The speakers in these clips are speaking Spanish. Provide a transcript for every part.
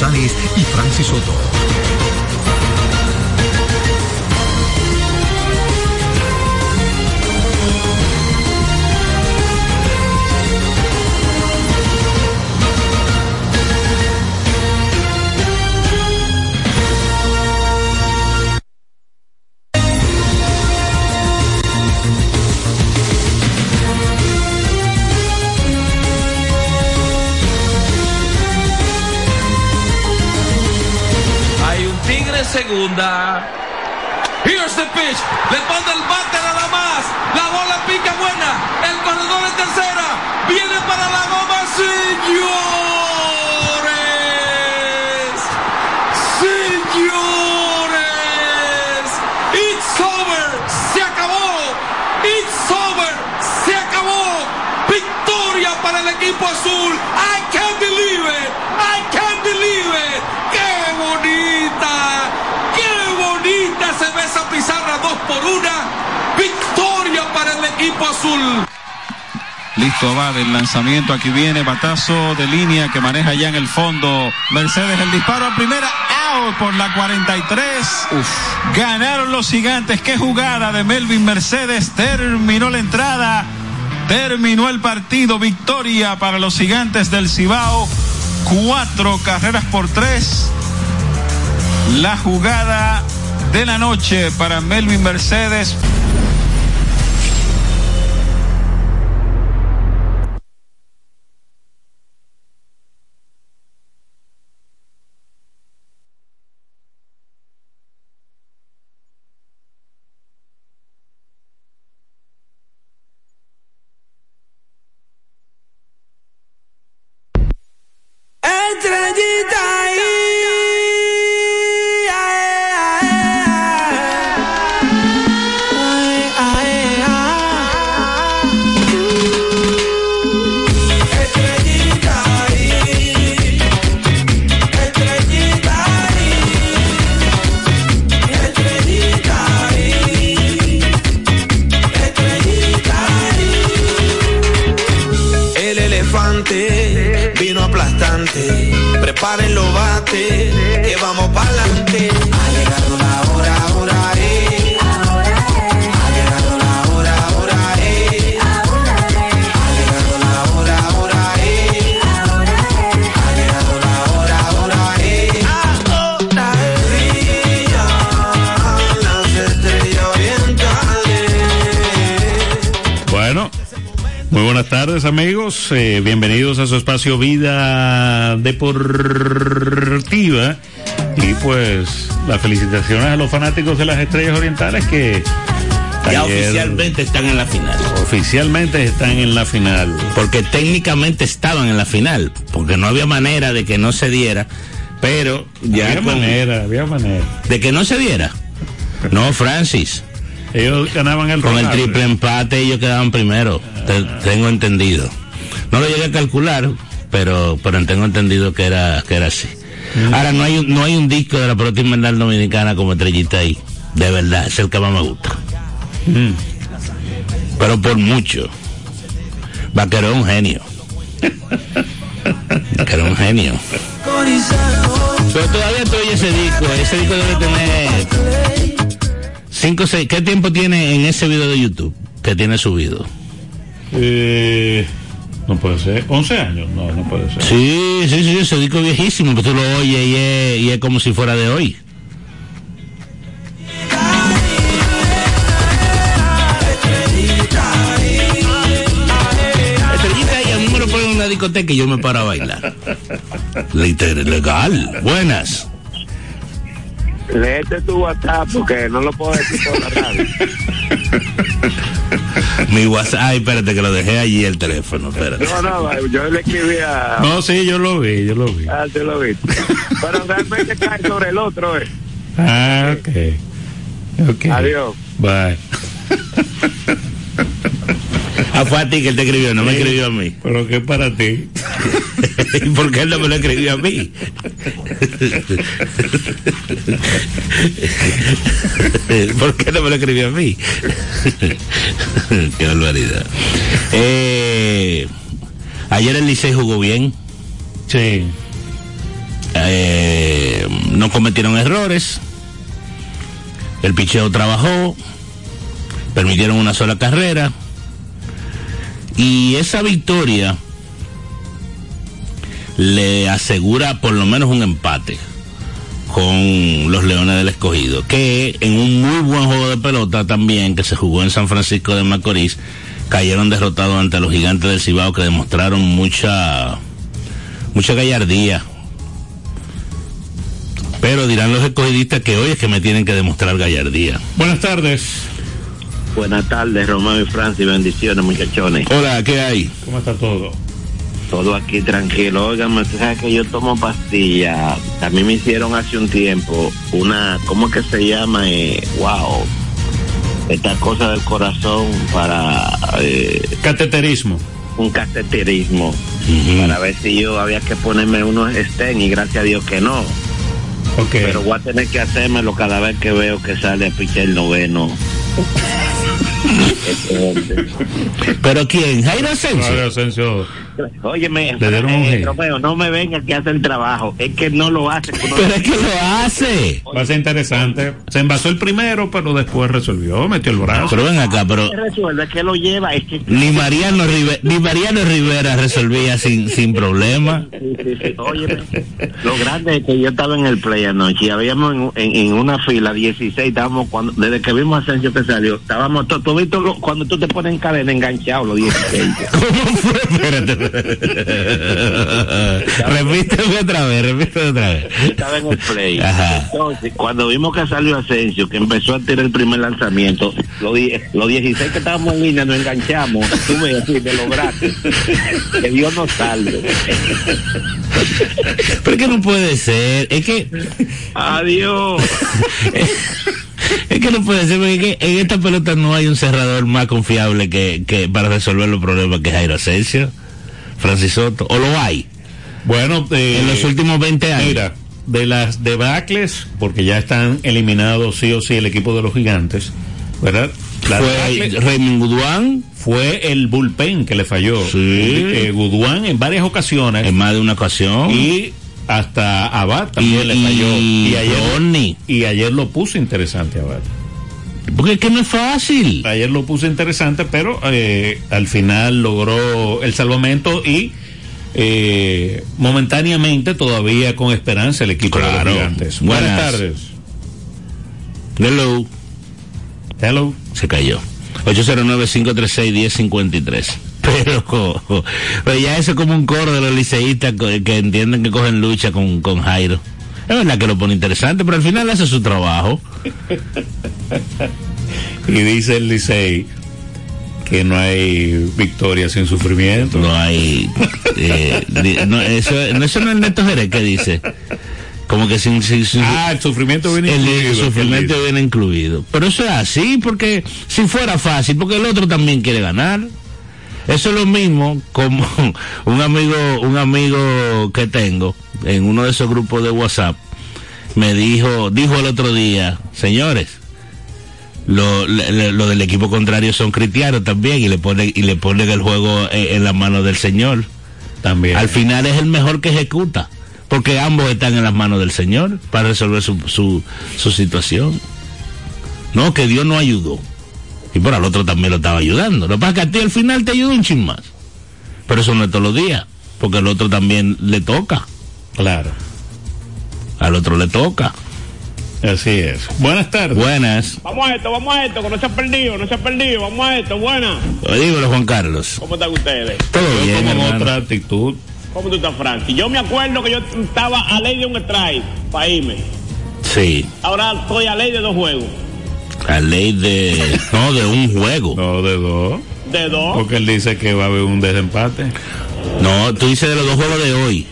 González y Francis Soto. Del lanzamiento. Aquí viene batazo de línea que maneja ya en el fondo. Mercedes el disparo a primera. Out por la 43. Ganaron los gigantes. Qué jugada de Melvin Mercedes. Terminó la entrada. Terminó el partido. Victoria para los gigantes del Cibao. Cuatro carreras por tres. La jugada de la noche para Melvin Mercedes. Vida Deportiva y pues las felicitaciones a los fanáticos de las Estrellas Orientales que Ya oficialmente están en la final. oficialmente están en la final. Porque técnicamente estaban en la final. Porque no había manera de que no se diera. Pero ya había con- manera, había manera. de que no se diera. No, Francis. Ellos ganaban el Con el triple empate ellos quedaban primero. Te- tengo entendido. No lo llegué a calcular, pero, pero tengo entendido que era, que era así. Ahora no hay, un- no hay un disco de la pelota invernal dominicana como estrellita ahí. De verdad, es el que más me gusta. Mm. Pero por mucho. Vaquero es un genio. Vaquero es un genio. Pero todavía estoy ese disco. Ese disco debe tener 5 6. ¿Qué tiempo tiene en ese video de YouTube que tiene subido? Eh, no puede ser, 11 años, no, no puede ser. Sí, sí, sí, ese disco es viejísimo, pero tú lo oyes y es, y es como si fuera de hoy. Y a mí me lo ponen en una discoteca y yo me paro a bailar. Liter- Legal. Buenas. Léete tu WhatsApp porque no lo puedo decir por la radio. Mi WhatsApp. Ay, espérate que lo dejé allí el teléfono. Espérate. No, no, yo le escribí a... No, sí, yo lo vi, yo lo vi. Ah, tú lo viste. Pero realmente cae sobre el otro, eh. Ah, ok. Ok. Adiós. Bye. Ah, fue a ti que él te escribió, no me escribió a mí. Pero que para ti. ¿Y por qué él no me lo escribió a mí? ¿Por qué no me lo escribió a mí? qué barbaridad. Eh, ayer el Licey jugó bien. Sí. Eh, no cometieron errores. El picheo trabajó. Permitieron una sola carrera. Y esa victoria le asegura por lo menos un empate con los Leones del Escogido, que en un muy buen juego de pelota también que se jugó en San Francisco de Macorís, cayeron derrotados ante los gigantes del Cibao que demostraron mucha mucha gallardía. Pero dirán los escogidistas que hoy es que me tienen que demostrar gallardía. Buenas tardes. Buenas tardes, Romeo y Francis. Bendiciones, muchachones. Hola, ¿qué hay? ¿Cómo está todo? Todo aquí tranquilo. Óigame, tú sabes que yo tomo pastillas. También me hicieron hace un tiempo una, ¿cómo que se llama? Eh, wow. Esta cosa del corazón para eh, Cateterismo. un cateterismo. para ver si yo había que ponerme unos estén y gracias a Dios que no. Pero voy a tener que hacérmelo cada vez que veo que sale a pichar el noveno. ¿Pero quién? ¿Jairo Asensio? Jairo Asensio. Óyeme, Le dieron un eh, hit. Romeo, no me venga que hace el trabajo. Es que no lo hace. Pero es que lo hace. Va a ser interesante. Se envasó el primero, pero después resolvió, metió el brazo. Pero ven acá, pero ¿Qué resuelve? ¿Qué lo lleva? Es que ni Mariano Rivera, ni Mariano Rivera resolvía sin, sin problema. Sí, sí, sí. Óyeme, lo grande es que yo estaba en el play anoche y habíamos en, en- en una fila 16, estábamos cuando, desde que vimos a Asensio que salió, estábamos todos, cuando tú te pones en cadena enganchado los 16. ¿Cómo fue? Espérate. repíteme otra vez, repíteme otra vez. estaba en el play. Ajá. Entonces, cuando vimos que salió Asensio, que empezó a tirar el primer lanzamiento, los, los 16 que estábamos en línea nos enganchamos, tú ves así, de los brazos. Que Dios nos salve. Pero es que no puede ser. Es que Adiós. es que no puede ser, porque es que en esta pelota no hay un cerrador más confiable que, que para resolver los problemas que Jairo Asensio, Francis Soto, o lo hay Bueno, eh, en los últimos 20 años. Mira, de las debacles, porque ya están eliminados sí o sí el equipo de los gigantes, ¿verdad? La fue Raymond Guduán fue el bullpen que le falló. Sí. Eh, Guduán en varias ocasiones en más de una ocasión. y hasta Abad también Y- le falló. y Y ayer, Ronnie. y ayer lo puso interesante Abad. Porque es que no es fácil. Ayer lo puso interesante, pero eh, al final logró el salvamento y eh, momentáneamente todavía con esperanza el equipo de Claro. los gigantes. Buenas. Buenas tardes. Hello. Hello. Se cayó. 809-536-1053. Pero, pero ya eso es como un coro de los liceístas que entienden que cogen lucha con, con Jairo. Es verdad que lo pone interesante, pero al final hace su trabajo. Y dice el Licey que no hay victoria sin sufrimiento. No hay. eh, no, eso, no, eso no es Neto Jerez que dice. Como que sin. sin- sin- Ah, el sufrimiento viene el, incluido, sufrimiento que él viene incluido. Pero eso es así, porque si fuera fácil, porque el otro también quiere ganar. Eso es lo mismo como un amigo, un amigo que tengo en uno de esos grupos de WhatsApp me dijo, dijo el otro día, señores, lo, lo del equipo contrario son cristianos también y le ponen y le ponen el juego en, en la mano del Señor. También. Al final es el mejor que ejecuta, porque ambos están en las manos del Señor para resolver su, su, su situación. No, que Dios no ayudó. Y por al otro también lo estaba ayudando. Lo que pasa es que a ti al final te ayuda un chin más. Pero eso no es todos los días, porque al otro también le toca. Claro. Al otro le toca. Así es. Buenas tardes. Buenas. Vamos a esto, vamos a esto, que no se ha perdido, no se ha perdido, vamos a esto, buena. Dígalo, Juan Carlos. ¿Cómo están ustedes? Todo Yo bien, como otra actitud. ¿Cómo tú estás, Frankie? Yo me acuerdo que yo estaba a ley de un strike para irme. Sí, Ahora estoy a ley de dos juegos. la ley de... No, de un juego. No de dos. De dos. Porque él dice que va a haber un desempate. No, tú dices de los dos juegos de hoy.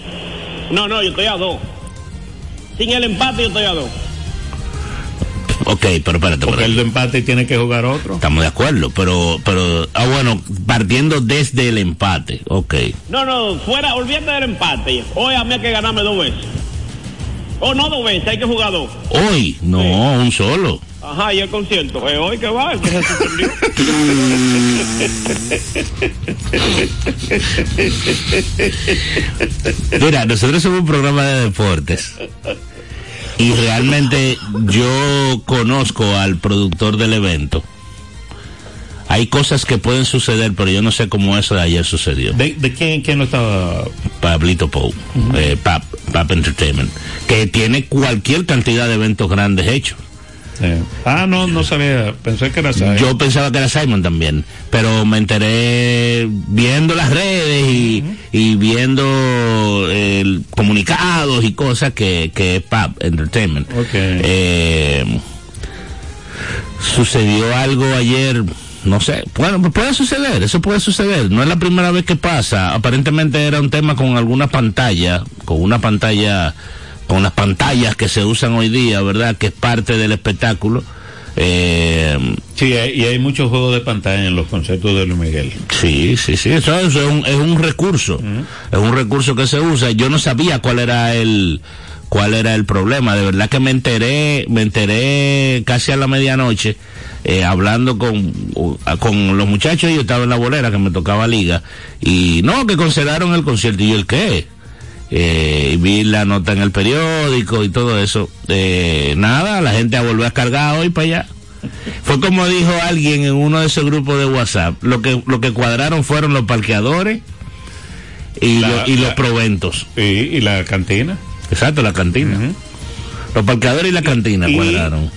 No, no, yo estoy a dos. Sin el empate yo estoy a dos. Ok, pero espérate, Porque espérate. el de empate tiene que jugar otro. Estamos de acuerdo, pero, pero, ah, bueno, partiendo desde el empate, ok. No, no, fuera, olvídate del empate. Hoy a mí hay que ganarme dos veces. O no dos veces, hay que jugar dos. Hoy, no, un solo. Ajá, y el concierto. Eh, hoy que va, que se suspendió. Mira, nosotros somos un programa de deportes. Y realmente yo conozco al productor del evento. Hay cosas que pueden suceder, pero yo no sé cómo eso de ayer sucedió. ¿De, de quién, quién no estaba? Pablito Pou, eh, Pap, Pap Entertainment, que tiene cualquier cantidad de eventos grandes hechos. Eh, Ah, no, no sabía. Pensé que era Sai. Yo pensaba que era Simon también, pero me enteré viendo las redes y, y viendo eh, comunicados y cosas que, que es Pap Entertainment. Ok. Eh, sucedió algo ayer, no sé, bueno, puede suceder, eso puede suceder, no es la primera vez que pasa, aparentemente era un tema con alguna pantalla, con una pantalla, con las pantallas que se usan hoy día, ¿verdad? Que es parte del espectáculo, Eh, Sí, hay- y hay muchos juegos de pantalla en los conciertos de Luis Miguel. Sí, sí, sí, eso, eso es, un, es un recurso, es un recurso que se usa. Yo no sabía cuál era el cuál era el problema. De verdad que me enteré, me enteré casi a la medianoche eh, hablando con con los muchachos. Yo estaba en la bolera que me tocaba liga y no que cancelaron el concierto y yo el qué. Eh, y vi la nota en el periódico y todo eso. Eh, nada, la gente a volver a cargar hoy para allá. Fue como dijo alguien en uno de esos grupos de WhatsApp. Lo que, lo que cuadraron fueron los parqueadores y, La- lo- y los proventos. Y, y la cantina. Exacto, la cantina. Los parqueadores y la cantina Y- cuadraron.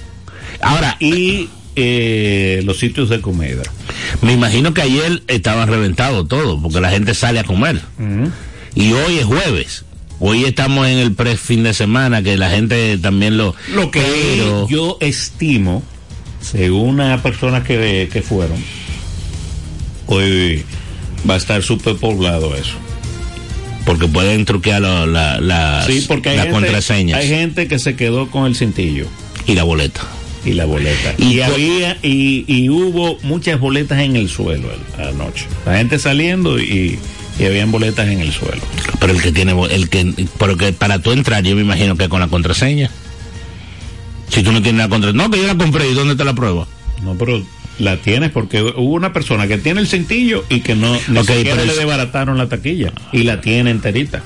Ahora, Y eh, los sitios de comida. me imagino que ayer estaban reventados todos, porque la gente sale a comer. Y hoy es jueves. Hoy estamos en el pre-fin de semana, que la gente también lo... Lo que pero- yo estimo, según una persona que, que fueron, hoy va a estar súper poblado eso. Porque pueden truquear la, la, Sí, porque hay las gente, contraseñas hay gente que se quedó con el cintillo y la boleta. y la boleta. Y Y, había y, y hubo muchas boletas en el suelo el- anoche. La gente saliendo y, y habían boletas en el suelo. Pero el que tiene, el que, porque para tú entrar, yo me imagino que con la contraseña. Si tú no tienes la contraseña, no, que yo la compré, ¿y dónde está la prueba? No, pero la tienes porque hubo una persona que tiene el cintillo y que no ni Ok, siquiera pero le es- desbarataron la taquilla y la tiene enterita.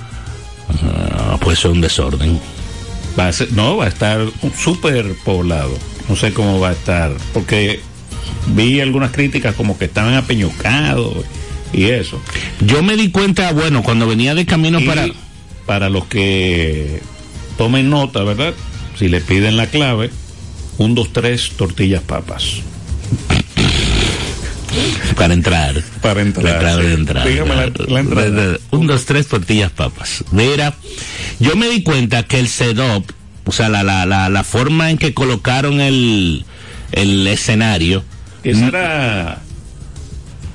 Ah, pues es un desorden. Va a ser- no, va a estar súper poblado. No sé cómo va a estar, porque vi algunas críticas como que estaban apeñucados y eso. Yo me di cuenta, bueno, cuando venía de camino Y para... para los que tomen nota, ¿verdad? Si le piden la clave, un, dos, tres tortillas papas. Para entrar. Para entrar, clave sí. de entrar. Dígame la- la entrada. Un, dos, tres tortillas papas. Mira, yo me di cuenta que el setup, o sea, la, la, la, la forma en que colocaron el, el escenario, Esa era.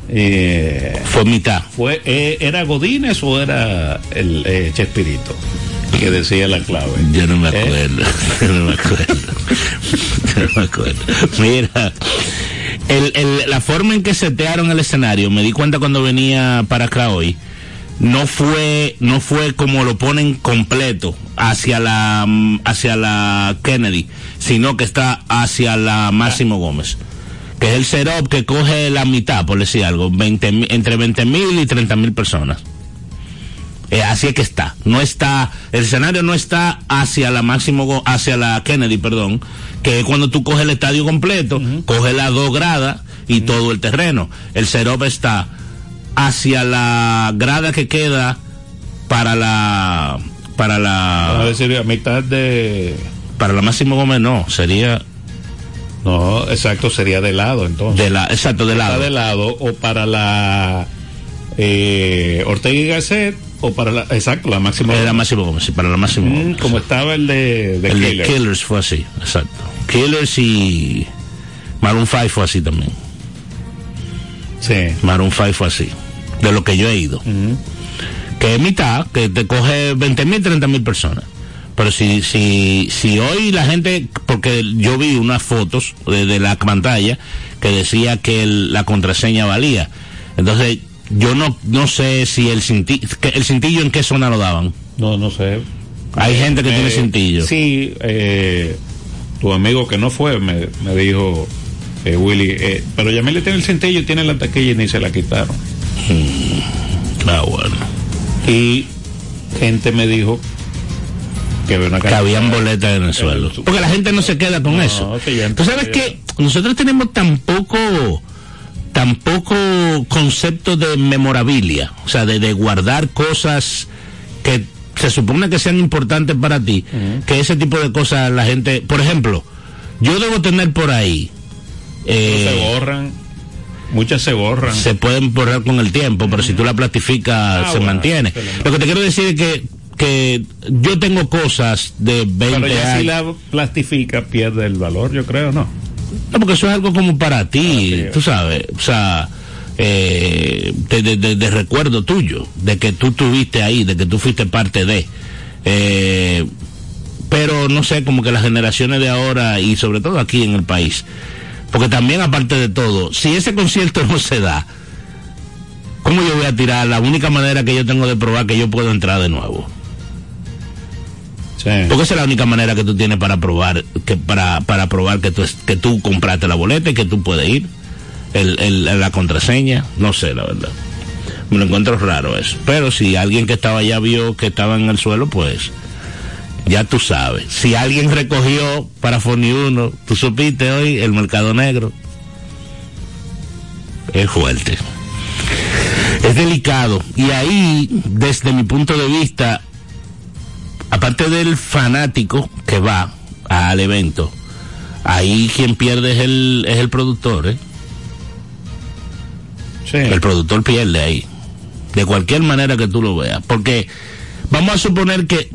Eh, fue mitad. fue, eh, ¿Era Godínez o era el eh, Chespirito que decía la clave? Yo no me ¿Eh? acuerdo, yo no me acuerdo, yo no me acuerdo. Mira, el, el- la forma en que setearon el escenario, me di cuenta cuando venía para acá hoy, no fue, no fue como lo ponen completo hacia la, mm, hacia la Kennedy, sino que está hacia la Máximo Gómez. Que es el setup que coge la mitad, por decir algo, 20 mi- entre 20 mil y 30 mil personas. Eh, así es que está. No está, el escenario no está hacia la máximo, hacia la Kennedy, perdón, que es cuando tú coges el estadio completo, coges las dos gradas y todo el terreno. El setup está hacia la grada que queda para la, para Vamos a la, decir, a mitad de. para la máximo Gómez no, sería No, exacto, sería de lado entonces. de la, exacto, de Está lado. de lado o para la eh, Ortega y Gasset o para la. Exacto, la máxima. Era máximo Gómez, para la máximo Mm, Gómez. como estaba el de, de el Killer. de Killers fue así, exacto. Killers y Maroon 5 fue así también. Sí. Maroon 5 fue así, de lo que yo he ido. Que es mitad, que te coge 20 mil, 30 mil personas. Pero si, si, si hoy la gente, porque yo vi unas fotos de, de la pantalla que decía que el- la contraseña valía. Entonces, yo no, no sé si el cintillo, el cintillo en qué zona lo daban. No, no sé. Hay gente que Eh, tiene cintillo. Sí, eh, tu amigo que no fue me, me dijo, eh, Willy, eh, pero Yamile tiene el cintillo y tiene la taquilla y ni se la quitaron. Ah, bueno. Y gente me dijo que había que habían boletas en el suelo. su- Porque la gente no se queda con No, eso. Tú sabes que nosotros tenemos tan poco, tan poco concepto de memorabilia, o sea, de, de guardar cosas que se supone que sean importantes para ti, que ese tipo de cosas la gente, por ejemplo, yo debo tener por ahí, eh, se borran, muchas se borran. se pueden borrar con el tiempo, pero si tú la plastificas Ah, se bueno, mantiene. Lo que te quiero decir es que, que yo tengo cosas de 20 pero ya años. si la plastifica pierde el valor, yo creo, ¿no? No, porque eso es algo como para ti, Ah, tú sabes, o sea, eh, de, de- de- de recuerdo tuyo, de que tú estuviste ahí, de que tú fuiste parte de. Eh, pero no sé, como que las generaciones de ahora y sobre todo aquí en el país, porque también aparte de todo, si ese concierto no se da, ¿cómo yo voy a tirar la única manera que yo tengo de probar que yo puedo entrar de nuevo? Sí. Porque esa es la única manera que tú tienes para probar que para, para probar que tú que tú compraste la boleta y que tú puedes ir. El, el- la contraseña, no sé, la verdad. Me lo encuentro raro eso. Pero si alguien que estaba allá vio que estaba en el suelo, pues ya tú sabes. Si alguien recogió para Foni 1, tú supiste hoy el mercado negro. Es fuerte. Es delicado. Y ahí, desde mi punto de vista, aparte del fanático que va al evento, ahí quien pierde es el, es el productor, ¿eh? Sí. El productor pierde ahí. De cualquier manera que tú lo veas. Porque vamos a suponer que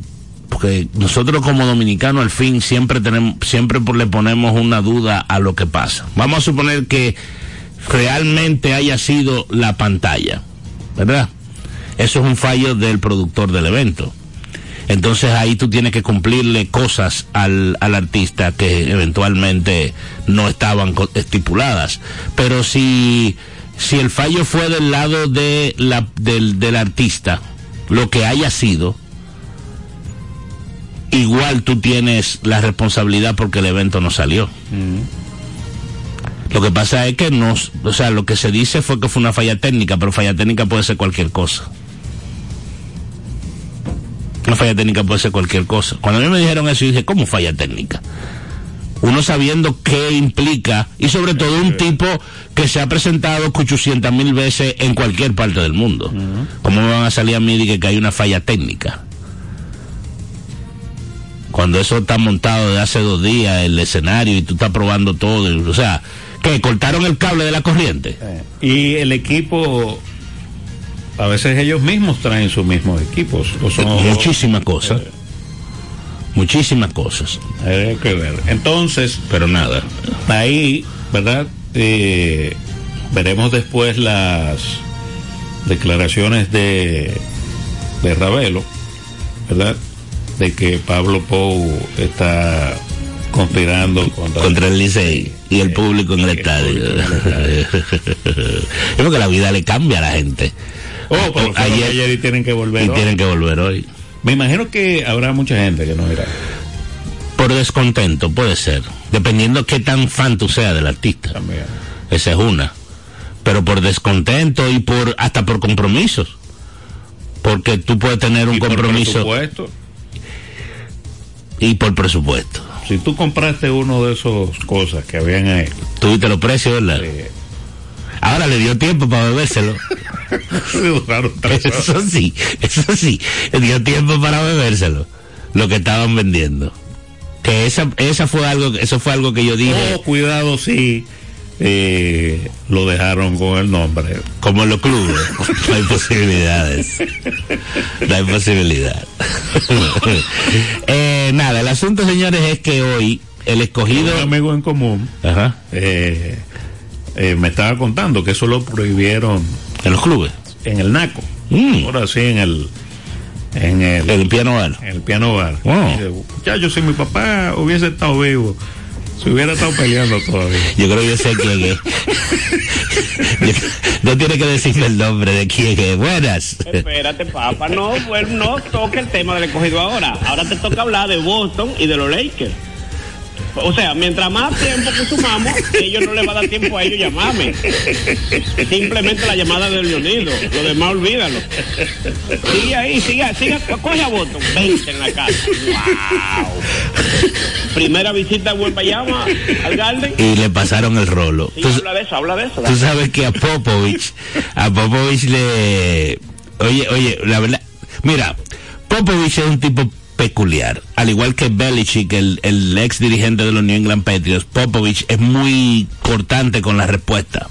porque nosotros como dominicanos al fin siempre tenemos siempre le ponemos una duda a lo que pasa. Vamos a suponer que realmente haya sido la pantalla, ¿verdad? Eso es un fallo del productor del evento. Entonces ahí tú tienes que cumplirle cosas al, al artista que eventualmente no estaban estipuladas. Pero si, si el fallo fue del lado de la, del, del artista, lo que haya sido, igual tú tienes la responsabilidad porque el evento no salió. Lo que pasa es que no, o sea, lo que se dice fue que fue una falla técnica, pero falla técnica puede ser cualquier cosa. Una falla técnica puede ser cualquier cosa. Cuando a mí me dijeron eso, yo dije, ¿cómo falla técnica? Uno sabiendo qué implica, y sobre todo un tipo que se ha presentado 800 mil veces en cualquier parte del mundo. ¿Cómo me van a salir a mí de que, hay una falla técnica? Cuando eso está montado de hace dos días, el escenario, y tú estás probando todo, o sea, que cortaron el cable de la corriente. Y el equipo, a veces ellos mismos traen sus mismos equipos. O son, Muchísimas cosas. Muchísimas cosas. Hay que ver. Entonces, Pero nada. ahí, ¿verdad? Eh, veremos después las declaraciones de, de Ravelo, ¿verdad? De que Pablo Pou está conspirando contra, contra el Licey y el público en el el estadio. el Es porque la vida le cambia a la gente. Oh, pero fueron ayer, ayer y tienen que volver. y hoy. tienen que volver hoy. Me imagino que habrá mucha gente que no irá. Por descontento, puede ser. Dependiendo qué tan fan tú seas del artista. También. Esa es una. Pero por descontento y por hasta por compromisos. Porque tú puedes tener un Y por compromiso presupuesto, y por presupuesto. si tú compraste uno de esos cosas que habían ahí, Tuviste los precios, ¿verdad? eh, Ahora le dio tiempo para bebérselo. duraron tres horas. Eso sí, eso sí, dio tiempo para bebérselo, lo que estaban vendiendo. Que esa, esa fue algo, eso fue algo que yo dije, Oh, cuidado si eh, lo dejaron con el nombre. como en los clubes, no hay posibilidades. No hay posibilidad. Eh, nada, el asunto, señores, es que hoy el escogido. Un amigo en común Ajá, eh, eh, me estaba contando que eso lo prohibieron en los clubes. en el NACO. Mm. Ahora sí, en el en el, El piano bar. en el piano bar. Wow. Dice, Muchacho, si mi papá hubiese estado vivo, se hubiera estado peleando todavía. Yo creo que yo sé quién es. Yo- no tiene que decirme el nombre de quién es. Buenas. Espérate, papá, no, pues no toca el tema del escogido ahora. Ahora te toca hablar de Boston y de los Lakers. O sea, mientras más tiempo que sumamos, ellos no les va a dar tiempo a ellos llamarme. Simplemente la llamada de Leonido. Lo demás, olvídalo. Sigue ahí, sigue, sigue, coge a Boston. 20 en la casa. ¡Wow! Primera visita a Bayama al Garden. Y le pasaron el rolo. Sí, Tú- habla de eso, habla de eso. Tú sabes que a Popovich, a Popovich le... Oye, oye, la verdad... Mira, Popovich es un tipo peculiar. Al igual que Belichick, el, el ex dirigente de los New England Patriots, Popovich es muy cortante con la respuesta.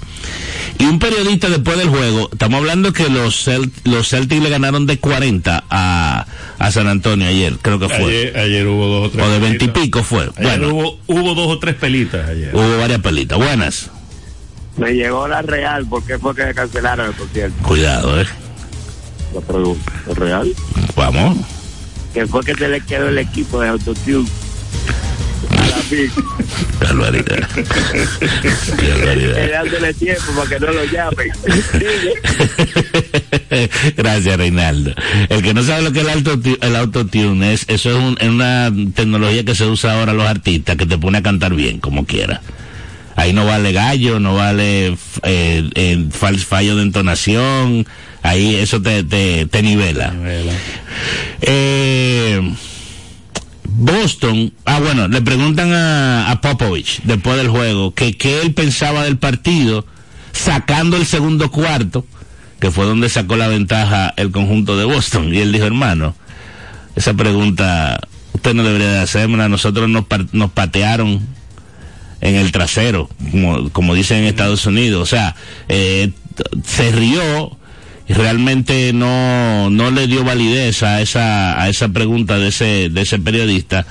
Y un periodista después del juego, estamos hablando que los, Celt- los Celtics le ganaron de 40 a, a San Antonio ayer, creo que fue. Ayer, ayer hubo dos o tres. o de 20 y pelitas. pico fue. Ayer Bueno, hubo, hubo dos o tres pelitas ayer. hubo varias pelitas. Buenas. Me llegó la real, ¿por qué fue que cancelaron el concierto? Cuidado, eh. La pregunta, ¿es real? Vamos. Que fue que se le quedó el equipo de Autotune. A la Big. Qué barbaridad. Qué barbaridad. dándole tiempo para que no lo llamen. Gracias, Reinaldo. El que no sabe lo que es el, autotu- el autotune es, eso es, un- es una tecnología que se usa ahora los artistas que te pone a cantar bien, como quiera. Ahí no vale gallo, no vale eh, eh, fal- fallo de entonación, ahí eso te, te, te nivela. Eh, Boston, ah bueno, le preguntan a, a Popovich después del juego que qué él pensaba del partido sacando el segundo cuarto, que fue donde sacó la ventaja el conjunto de Boston. Y él dijo, hermano, esa pregunta usted no debería de hacérmela, nosotros nos, nos patearon en el trasero, como, como dicen en Estados Unidos. O sea, eh, se rió y realmente no, no le dio validez a esa, a esa pregunta de ese, de ese periodista.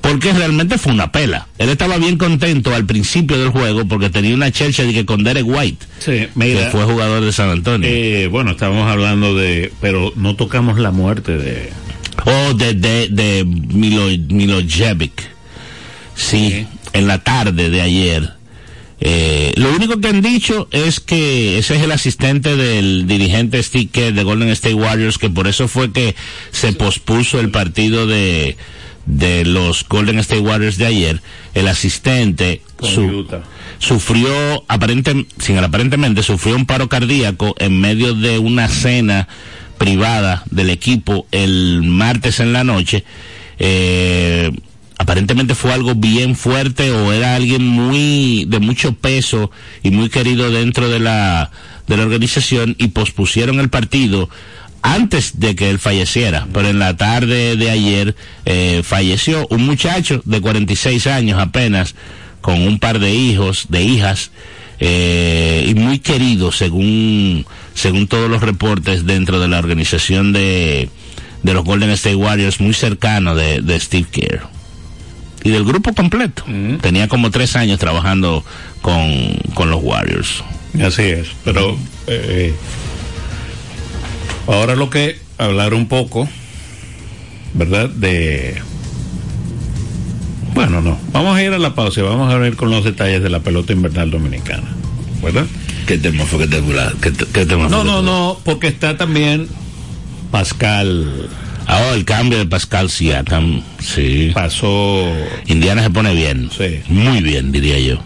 Porque realmente fue una pela. Él estaba bien contento al principio del juego porque tenía una chelcha de que con Derek White, Sí, que fue jugador de San Antonio. eh, bueno, estábamos hablando de, pero no tocamos la muerte de, o de, de, de Milo, Milojevic. Sí, en la tarde de ayer. Eh, lo único que han dicho es que ese es el asistente del dirigente Steve Kerr de Golden State Warriors, que por eso fue que se pospuso el partido de, de los Golden State Warriors de ayer. El asistente su- sufrió aparente, sin aparentemente sufrió un paro cardíaco en medio de una cena privada del equipo el martes en la noche. Eh, aparentemente fue algo bien fuerte o era alguien muy de mucho peso y muy querido dentro de la de la organización y pospusieron el partido antes de que él falleciera, pero en la tarde de ayer eh, falleció un muchacho de 46 años apenas, con un par de hijos, de hijas, eh, y muy querido según, según todos los reportes dentro de la organización de, de los Golden State Warriors, muy cercano de, de Steve Kerr. Y del grupo completo. Tenía como tres años trabajando con, con los Warriors. Así es, pero eh, ahora lo que hablar un poco, ¿verdad? De bueno, no, vamos a ir a la pausa y vamos a ver con los detalles de la pelota invernal dominicana, ¿verdad? ¿Qué tema fue que te ¿Qué, te- qué tema No, no, no, porque está también Pascal Ah, oh, el cambio de Pascal Siakam, sí. pasó Indiana se pone bien. Sí. Muy bien, diría yo.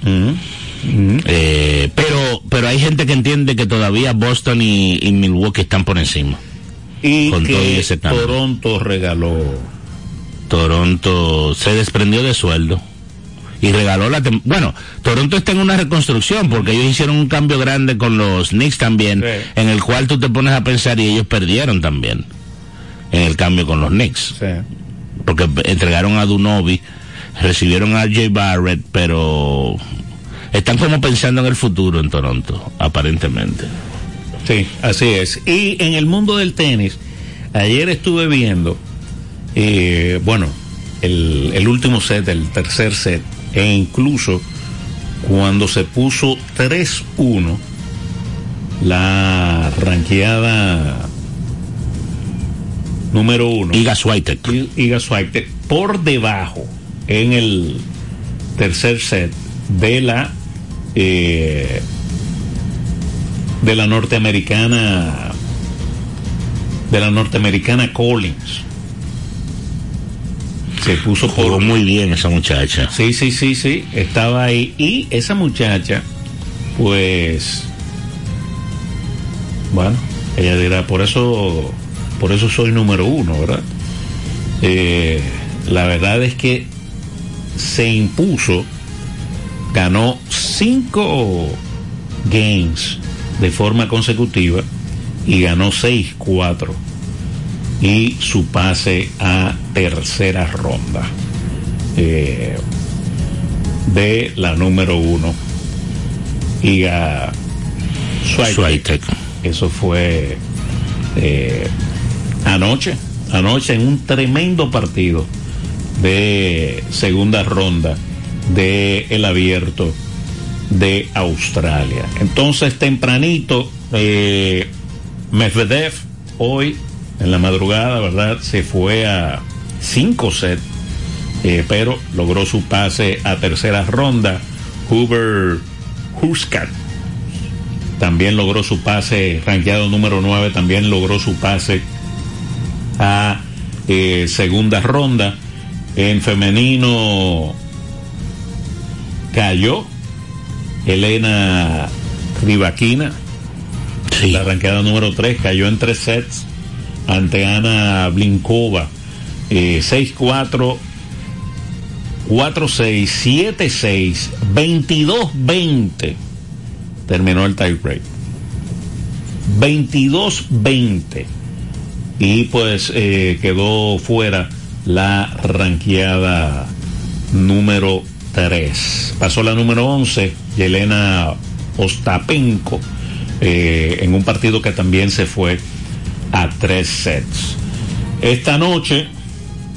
Eh, pero, pero hay gente que entiende que todavía Boston y, y Milwaukee están por encima. y Con todo y que ese. Toronto regaló Toronto se desprendió de sueldo y regaló la bueno Toronto está en una reconstrucción porque ellos hicieron un cambio grande con los Knicks también Sí. en el cual tú te pones a pensar y ellos perdieron también en el cambio con los Knicks sí. porque entregaron a Dunobi recibieron a Jay Barrett pero están como pensando en el futuro en Toronto aparentemente Sí, así es. Y en el mundo del tenis, ayer estuve viendo, eh, bueno, el, el último set, el tercer set, e incluso cuando se puso 3-1, la ranqueada número uno. Iga Swiatek. Iga Swiatek por debajo en el tercer set de la eh, de la norteamericana de la norteamericana Collins. Se puso jugó por muy bien esa muchacha. Sí sí sí sí estaba ahí. Y esa muchacha pues bueno ella dirá por eso por eso soy número uno verdad Eh, la verdad es que se impuso ganó cinco games de forma consecutiva y ganó 6-4 y su pase a tercera ronda eh, de la número uno Iga Swiatek. Swiatek. Eso fue eh, anoche, anoche en un tremendo partido de segunda ronda de el abierto de Australia. Entonces tempranito eh, Medvedev hoy en la madrugada, ¿verdad? Se fue a cinco sets, eh, pero logró su pase a tercera ronda. Hoover Huskat también logró su pase, rankeado número 9, también logró su pase a eh, segunda ronda. En femenino cayó Elena Rivaquina, la ranqueada número 3, cayó en tres sets ante Ana Blinkova. Eh, 6-4, 4-6, 7-6, 22-20. Terminó el tie break. 22-20. Y pues eh, quedó fuera la ranqueada número 3. Pasó la número 11, Yelena Ostapenko, eh, en un partido que también se fue a tres sets. Esta noche,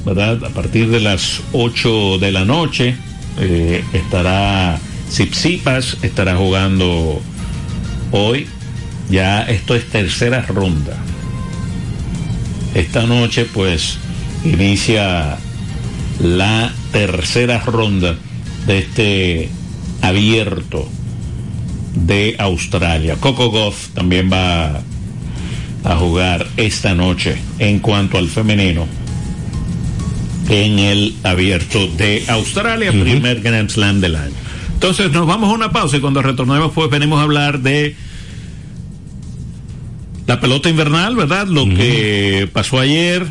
¿verdad? A partir de las 8 de la noche, eh, estará Sipsipas, estará jugando hoy. Ya esto es tercera ronda. Esta noche, pues, inicia la tercera ronda de este abierto de Australia. Coco Goff también va a jugar esta noche en cuanto al femenino en el abierto de Australia, primer Grand Slam del año. Entonces nos vamos a una pausa y cuando retornemos pues venimos a hablar de la pelota invernal, ¿verdad? Lo que pasó ayer,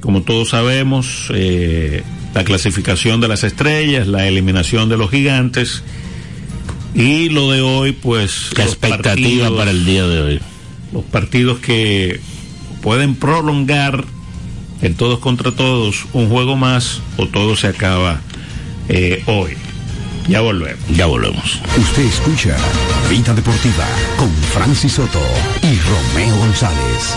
como todos sabemos, eh, la clasificación de las estrellas, la eliminación de los gigantes y lo de hoy, pues... La expectativa partidos- para el día de hoy. los partidos que pueden prolongar en todos contra todos un juego más o todo se acaba eh, hoy. Ya volvemos. Ya volvemos. Usted escucha Vida Deportiva con Francis Soto y Romeo González.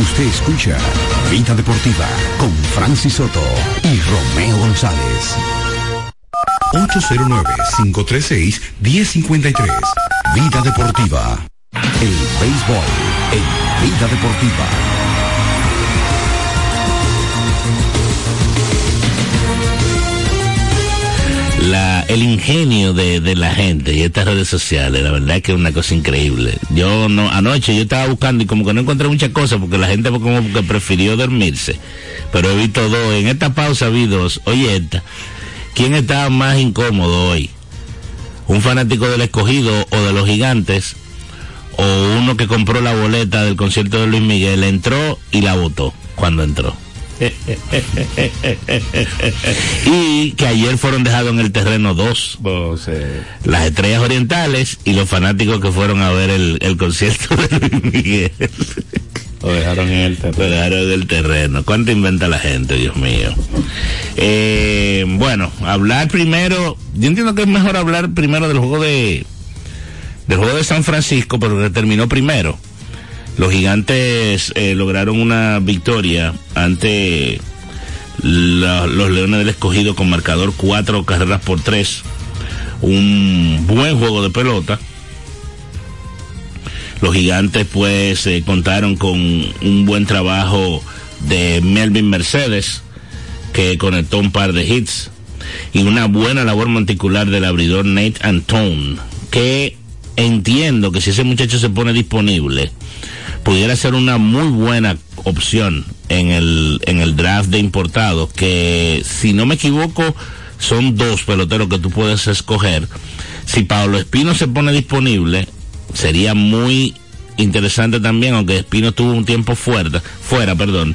Usted escucha Vida Deportiva con Francis Soto y Romeo González. 809-536-1053. Vida Deportiva. El béisbol en Vida Deportiva. La, el ingenio de, de la gente y estas redes sociales, la verdad que es una cosa increíble. Yo no, anoche yo estaba buscando y como que no encontré muchas cosas porque la gente como que prefirió dormirse. Pero he visto dos, en esta pausa vi dos. Oye, esta, ¿quién estaba más incómodo hoy? ¿Un fanático del escogido o de los gigantes? ¿O uno que compró la boleta del concierto de Luis Miguel, entró y la votó cuando entró? Y que ayer fueron dejados en el terreno dos. Las estrellas orientales y los fanáticos que fueron a ver el, el concierto de Luis Miguel. Lo dejaron en el terreno. Lo dejaron en el terreno. ¿Cuánto inventa la gente, Dios mío? Eh, bueno, hablar primero. Yo entiendo que es mejor hablar primero del juego de. del juego de San Francisco, pero que terminó primero. Los gigantes eh, lograron una victoria ante los Leones del Escogido con marcador cuatro carreras por tres. Un buen juego de pelota. Los gigantes pues eh, contaron con un buen trabajo de Melvin Mercedes, que conectó un par de hits, y una buena labor monticular del abridor Nate Antone, que entiendo que si ese muchacho se pone disponible, pudiera ser una muy buena opción en el, en el draft de importados, que si no me equivoco, son dos peloteros que tú puedes escoger. Si Pablo Espino se pone disponible, sería muy interesante también, aunque Espino tuvo un tiempo fuera, fuera, perdón.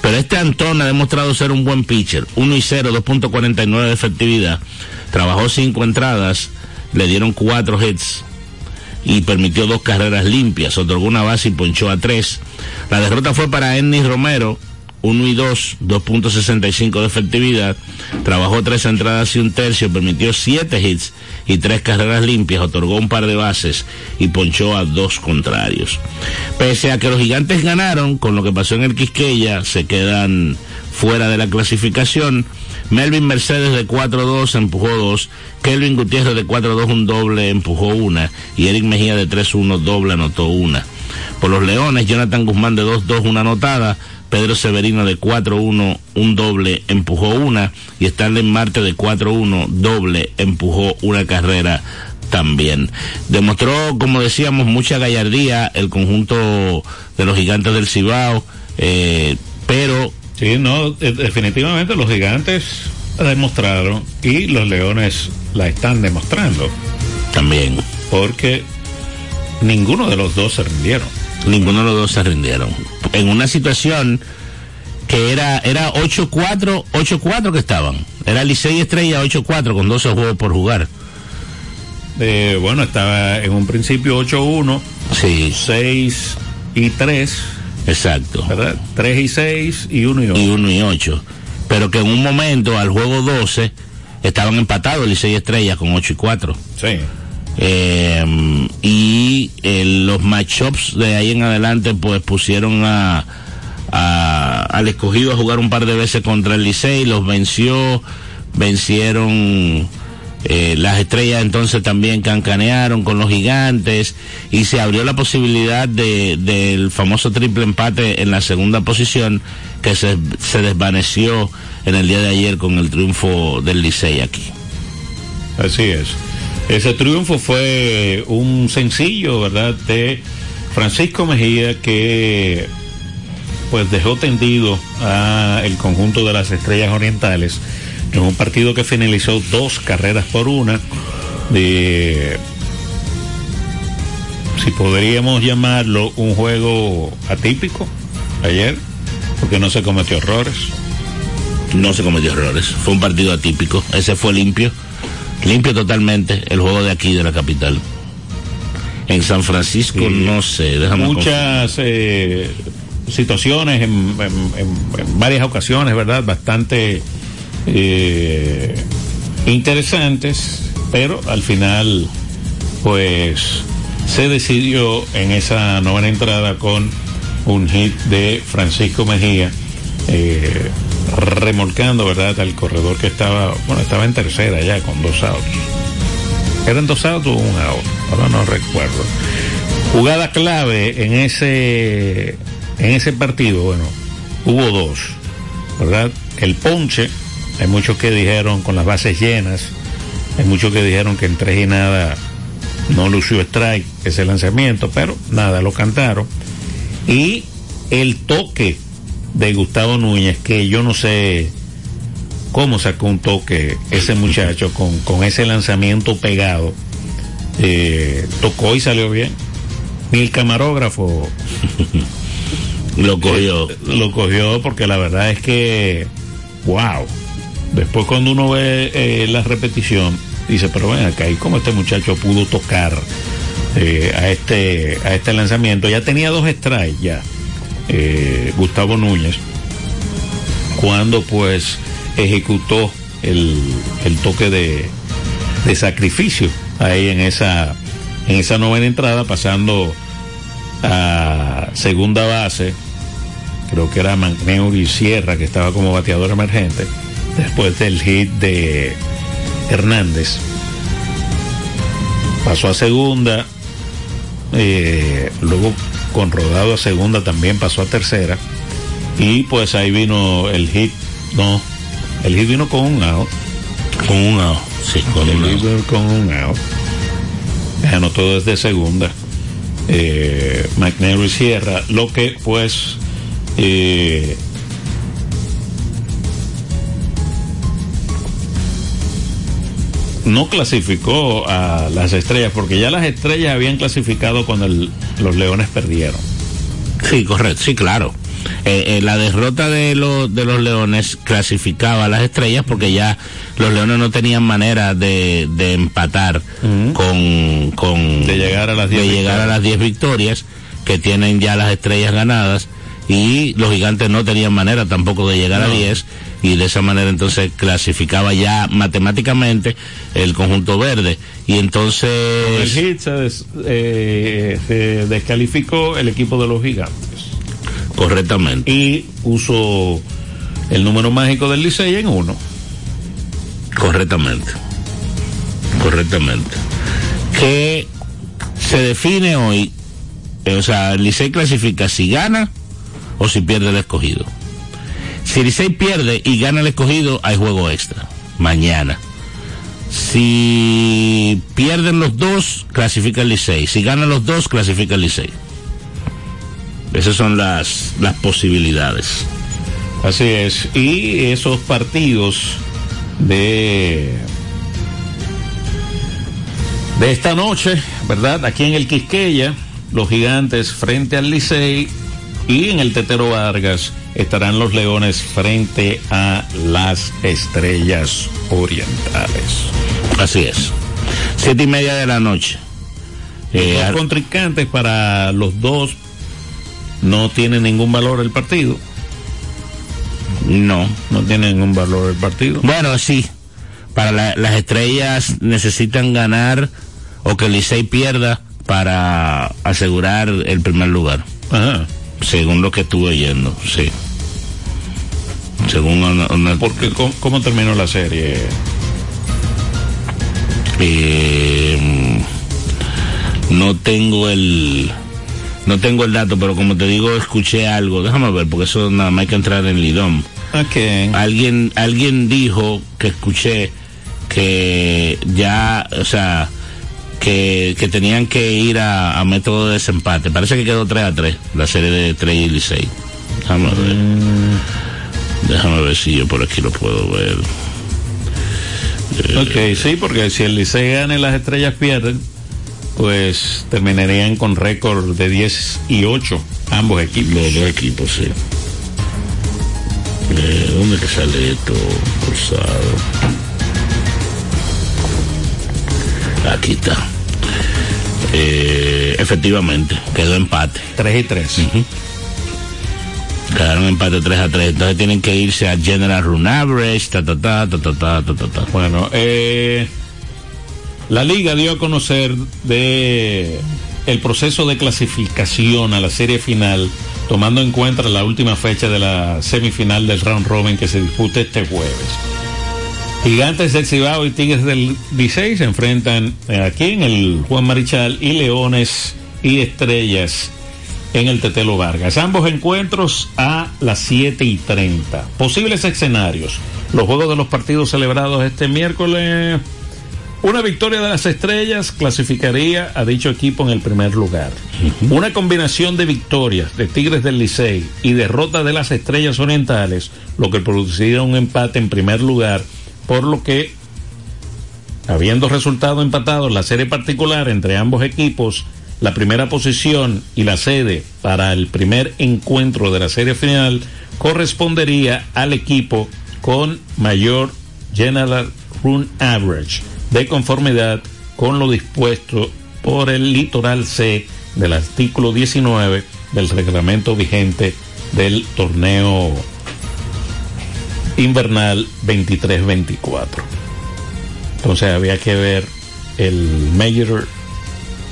Pero este Antón ha demostrado ser un buen pitcher. 1 y 0, 2.49 de efectividad. Trabajó cinco entradas, le dieron cuatro hits y permitió dos carreras limpias. Otorgó una base y ponchó a tres. La derrota fue para Ennis Romero. 1 y 2, 2.65 de efectividad. Trabajó tres entradas y un tercio, permitió siete hits y tres carreras limpias, otorgó un par de bases y ponchó a dos contrarios. Pese a que los gigantes ganaron, con lo que pasó en el Quisqueya, se quedan fuera de la clasificación. Melvin Mercedes de 4-2 empujó dos, Kelvin Gutiérrez de 4-2 un doble empujó una y Eric Mejía de 3-1 doble anotó una. Por los Leones, Jonathan Guzmán de 2-2 una anotada, Pedro Severino de 4-1 un doble empujó una y Stanley Marte de 4-1 doble empujó una carrera también. Demostró, como decíamos, mucha gallardía el conjunto de los gigantes del Cibao, eh, pero Sí, no, eh, definitivamente los gigantes demostraron y los leones la están demostrando. También. Porque ninguno de los dos se rindieron. Ninguno de los dos se rindieron. En una situación que era era 8-4, 8-4 que estaban. Era Licey Estrella 8-4 con 12 juegos por jugar. Eh, bueno, estaba en un principio 8-1, sí. 6 y 3. Exacto. ¿Verdad? 3 y 6 y 1 y 8. Y 1 y 8. Pero que en un momento, al juego 12, estaban empatados Licey Estrella con 8 y 4. Sí. Eh, y eh, los matchups de ahí en adelante pues pusieron a, a- al escogido a jugar un par de veces contra el Licey, los venció, vencieron eh, las estrellas entonces también cancanearon con los gigantes y se abrió la posibilidad de, del famoso triple empate en la segunda posición que se, se desvaneció en el día de ayer con el triunfo del Licey aquí. Así es. Ese triunfo fue un sencillo, ¿verdad? De Francisco Mejía que pues dejó tendido a el conjunto de las Estrellas Orientales en un partido que finalizó dos carreras por una de si podríamos llamarlo un juego atípico ayer porque no se cometió errores no se cometió errores fue un partido atípico ese fue limpio limpio totalmente el juego de aquí de la capital en San Francisco Sí. no sé déjame muchas eh, situaciones en, en- en- en varias ocasiones, ¿verdad? Bastante eh, interesantes, pero al final, pues, se decidió en esa novena entrada con un hit de Francisco Mejía, eh, remolcando, ¿verdad?, al corredor que estaba, bueno, estaba en tercera ya con dos outs. ¿Eran dos outs o un out? Ahora no recuerdo. Jugada clave en ese, en ese partido, bueno, hubo dos, ¿verdad? El ponche, hay muchos que dijeron con las bases llenas, hay muchos que dijeron que en tres y nada no lució strike ese lanzamiento, pero nada, lo cantaron. Y el toque de Gustavo Núñez, que yo no sé cómo sacó un toque ese muchacho con, con ese lanzamiento pegado. Eh, tocó y salió bien. Ni el camarógrafo Lo cogió. Eh, lo cogió porque la verdad es que, wow. Después cuando uno ve eh, la repetición, dice, pero ven acá, ¿y cómo este muchacho pudo tocar eh, a, este, a este lanzamiento? Ya tenía dos strikes ya, eh, Gustavo Núñez, cuando pues ejecutó el, el toque de, de sacrificio ahí en esa, en esa novena entrada, pasando a segunda base, creo que era Magneur y Sierra, que estaba como bateador emergente, después del hit de Hernández. Pasó a segunda, eh, luego con rodado a segunda también pasó a tercera, y pues ahí vino el hit, no, el hit vino con un out. Con un out, sí, con el un hit vino con un out. Anotó desde segunda. Eh, McNair y Sierra, lo que pues eh, no clasificó a las estrellas, porque ya las estrellas habían clasificado cuando el- los leones perdieron. Sí, correcto, sí, claro. Eh, eh, la derrota de los de los leones clasificaba a las estrellas porque ya los leones no tenían manera de, de empatar con, con De llegar a las 10 de llegar a las 10 victorias que tienen ya las estrellas ganadas y los gigantes no tenían manera tampoco de llegar a 10 y de esa manera entonces clasificaba ya matemáticamente el conjunto verde y el entonces hit se, des- eh, se descalificó el equipo de los gigantes. correctamente Y puso el número mágico del Licey en uno. Correctamente. Correctamente. Que se define hoy, eh, o sea, el Licey clasifica si gana o si pierde el escogido. Si Licey pierde y gana el escogido, hay juego extra. Mañana. Si pierden los dos, clasifica el Licey. Si ganan los dos, clasifica el Licey. Esas son las, las posibilidades. Así es. Y esos partidos de de esta noche, ¿verdad? Aquí en el Quisqueya, los gigantes frente al Licey y en el Tetero Vargas estarán los leones frente a las estrellas orientales. Así es. Siete y media de la noche. Eh, los ar- contrincantes para los dos no tienen ningún valor el partido. no, No tienen ningún valor el partido. Bueno, sí. Para la- las estrellas necesitan ganar o que Licey pierda para asegurar el primer lugar. Ajá. Según lo que estuve oyendo, sí. Según una, una- Porque ¿cómo, cómo terminó la serie? eh, no tengo el no tengo el dato, pero como te digo, escuché algo. Déjame ver, porque eso nada más hay que entrar en Lidom. Okay. alguien alguien dijo que escuché que ya o sea que, que tenían que ir a, a método de desempate. Parece que quedó 3 a 3 la serie de 3 y 16 déjame ver. Déjame ver si yo por aquí lo puedo ver. Ok, sí, porque si el Licey gana y las estrellas pierden, pues terminarían con récord de 10 y 8, ambos equipos. los dos equipos sí. Eh, ¿dónde que sale esto cruzado? aquí está eh, efectivamente, quedó empate. 3 y 3. Quedaron empate 3 a 3. Entonces tienen que irse a General Run Average, ta ta ta, ta ta ta, ta ta. Bueno, eh, la liga dio a conocer de el proceso de clasificación a la serie final, tomando en cuenta la última fecha de la semifinal del round robin que se disputa este jueves. Gigantes del Cibao y Tigres del Licey se enfrentan aquí en el Juan Marichal y Leones y Estrellas en el Tetelo Vargas. Ambos encuentros a las 7 y 30. Posibles escenarios. Los juegos de los partidos celebrados este miércoles. Una victoria de las estrellas clasificaría a dicho equipo en el primer lugar. Una combinación de victorias de Tigres del Licey y derrota de las estrellas orientales, lo que produciría un empate en primer lugar, por lo que, habiendo resultado empatado la serie particular entre ambos equipos, la primera posición y la sede para el primer encuentro de la serie final correspondería al equipo con mayor General Run Average, de conformidad con lo dispuesto por el litoral C del artículo 19 del reglamento vigente del torneo invernal 23-24. Entonces había que ver el Major,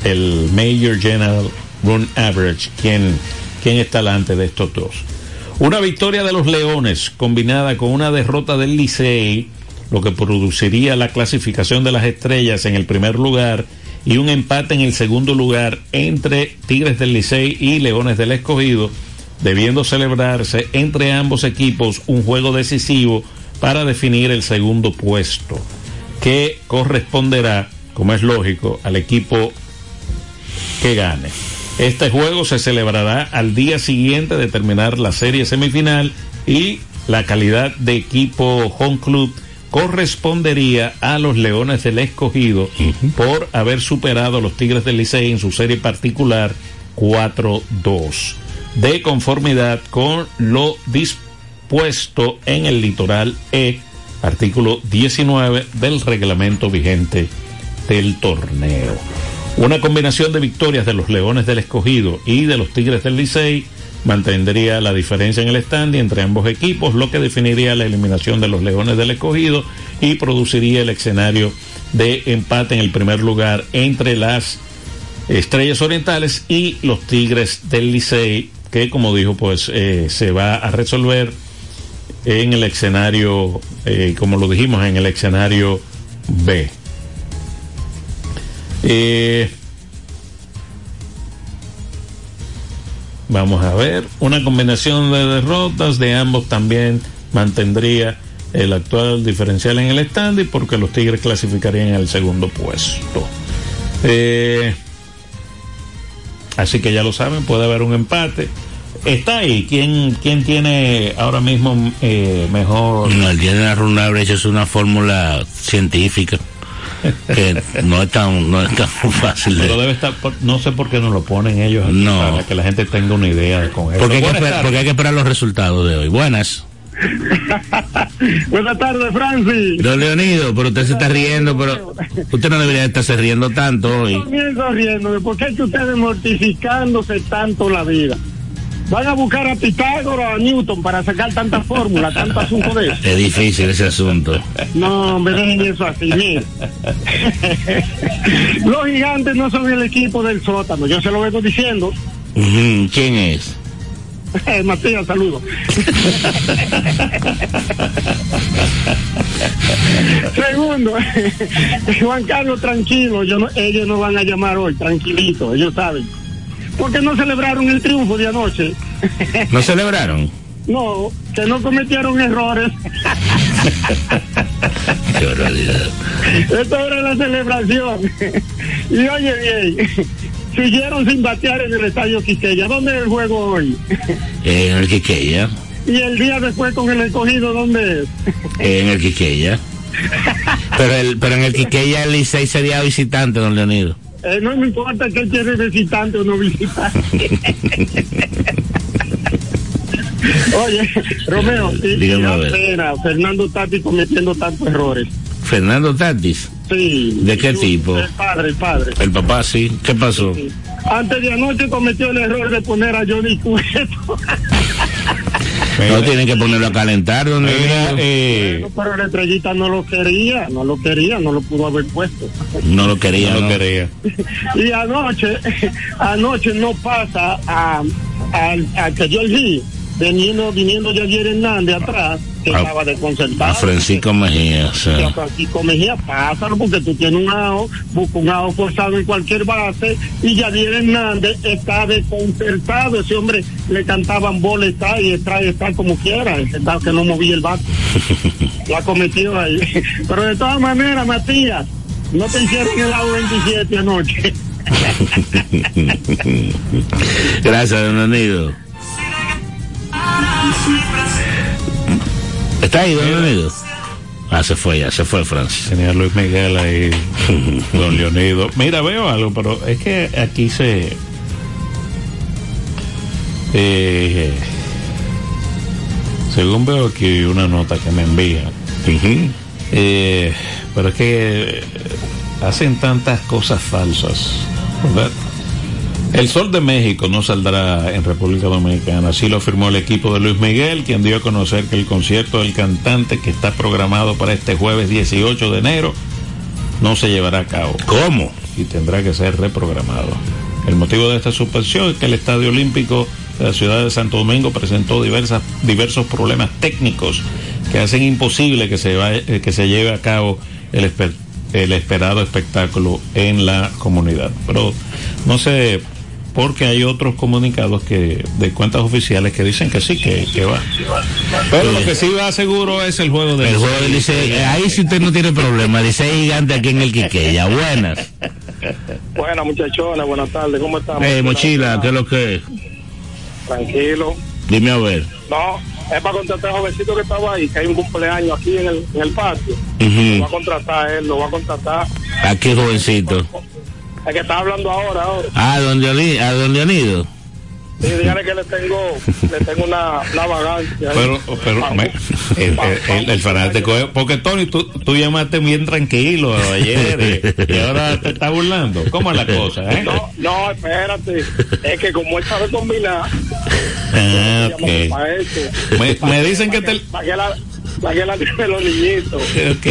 el Major General Run Average, quién, quién está delante de estos dos. Una victoria de los Leones combinada con una derrota del Licey, lo que produciría la clasificación de las estrellas en el primer lugar y un empate en el segundo lugar entre Tigres del Licey y Leones del Escogido, debiendo celebrarse entre ambos equipos un juego decisivo para definir el segundo puesto, que corresponderá, como es lógico, al equipo que gane. Este juego se celebrará al día siguiente de terminar la serie semifinal y la calidad de equipo home club correspondería a los Leones del Escogido por haber superado a los Tigres del Licey en su serie particular 4-2, de conformidad con lo dispuesto en el litoral E, artículo 19 del reglamento vigente del torneo. Una combinación de victorias de los Leones del Escogido y de los Tigres del Licey mantendría la diferencia en el stand entre ambos equipos, lo que definiría la eliminación de los Leones del Escogido y produciría el escenario de empate en el primer lugar entre las Estrellas Orientales y los Tigres del Licey, que como dijo, pues eh, se va a resolver en el escenario, eh, como lo dijimos, en el escenario B. Eh, Vamos a ver, una combinación de derrotas de ambos también mantendría el actual diferencial en el standing porque los Tigres clasificarían el segundo puesto. Así que ya lo saben, puede haber un empate. Está ahí, ¿quién, quién tiene ahora mismo eh, mejor? No, el General Run Average es una fórmula científica que no es tan, no es tan fácil. De... Pero debe estar, por- no sé por qué no lo ponen ellos aquí No. para que la gente tenga una idea de con eso. Porque hay, que esperar, tardes. porque hay que esperar los resultados de hoy. Buenas. Buenas tardes, Francis. Don Leonido, pero usted se está riendo, pero usted no debería estarse riendo tanto hoy. Comienzo riéndome. ¿Por qué es que ustedes mortificándose tanto la vida? Van a buscar a Pitágoras o a Newton para sacar tantas fórmulas, tanto asunto de eso. Es difícil ese asunto. No, me dejen eso así. Los gigantes no son el equipo del sótano, yo se lo vengo diciendo. ¿Quién es? Matías, saludos. Segundo, Juan Carlos, tranquilo, yo no- ellos no van a llamar hoy, tranquilito, ellos saben. Porque no celebraron el triunfo de anoche. ¿No celebraron? No, que no cometieron errores. Qué barbaridad. Esto era la celebración. Y oye bien, siguieron sin batear en el estadio Quiqueya. ¿Dónde es el juego hoy? En el Quiqueya. Y el día después con el escogido, ¿dónde es? En el Quiqueya. Pero, el, pero en el Quiqueya el Licey sería visitante, don Leonido. Eh, no me importa que quiere visitante o no visitante. Oye, Romeo, y, pena, Fernando Tati cometiendo tantos errores. Fernando Tatis. Sí. ¿De qué Su- tipo? El padre, el padre. El papá, sí. ¿Qué pasó? Antes de anoche cometió el error de poner a Johnny Cueto. No tienen que ponerlo a calentar, don Leonido. eh, Pero la estrellita no lo quería, no lo quería, no lo pudo haber puesto. No lo quería, no lo quería. Y anoche, anoche no pasa a, a, a que yo el viniendo, viniendo Javier Hernández atrás, que A- estaba desconcertado. A Francisco Mejía, o sea. Y a Francisco Mejía, pásalo porque tú tienes un AO, busca un AO forzado en cualquier base y Javier Hernández está desconcertado. Ese hombre le cantaban bola está y está, está como quiera, está que no movía el bate. Lo ha cometido ahí. Pero de todas maneras, Matías, no te hicieron el AO 27 anoche. Gracias, don Leonido. ¿Está ahí, don Leonido? Ah, se fue ya, se fue Francis. Tenía Luis Miguel ahí, don Leonido. Mira, veo algo, pero es que aquí se... eh, según veo aquí una nota que me envían, eh, pero es que hacen tantas cosas falsas. ¿verdad? El Sol de México no saldrá en República Dominicana, así lo afirmó el equipo de Luis Miguel, quien dio a conocer que el concierto del cantante que está programado para este jueves 18 de enero no se llevará a cabo. ¿Cómo? Y tendrá que ser reprogramado. El motivo de esta suspensión es que el Estadio Olímpico de la ciudad de Santo Domingo presentó diversas, diversos problemas técnicos que hacen imposible que se, vaya- eh, que se lleve a cabo el, esper- el esperado espectáculo en la comunidad. Pero no sé, porque hay otros comunicados que de cuentas oficiales que dicen que sí, que, que va. Pero lo que sí va seguro es el juego de El juego del Licey, eh, ahí si usted no tiene problema, Licey gigante aquí en el Quiqueya, buenas. Buenas muchachones, buenas tardes, ¿cómo estamos? Eh, mochila, ¿qué es lo que es? Tranquilo. Dime a ver. No, es para contratar a jovencito que estaba ahí, que hay un cumpleaños aquí en el, en el patio. Lo va a contratar él, lo va a contratar. Aquí jovencito. El que está hablando ahora, ahora. Ah, don Leoni- a don Leonido. Sí, dígale que le tengo, le tengo una, una vagancia. Pero, pero me- el, el- el fanático porque Tony, tú, tú llamaste bien tranquilo ayer eh, y ahora te está burlando. ¿Cómo es la cosa? Eh? No, no, espérate. Es que como él sabe combinar, Ah, llamamos ok. para eso. Me, me dicen que te, Para que la, que la de los niñitos. ok.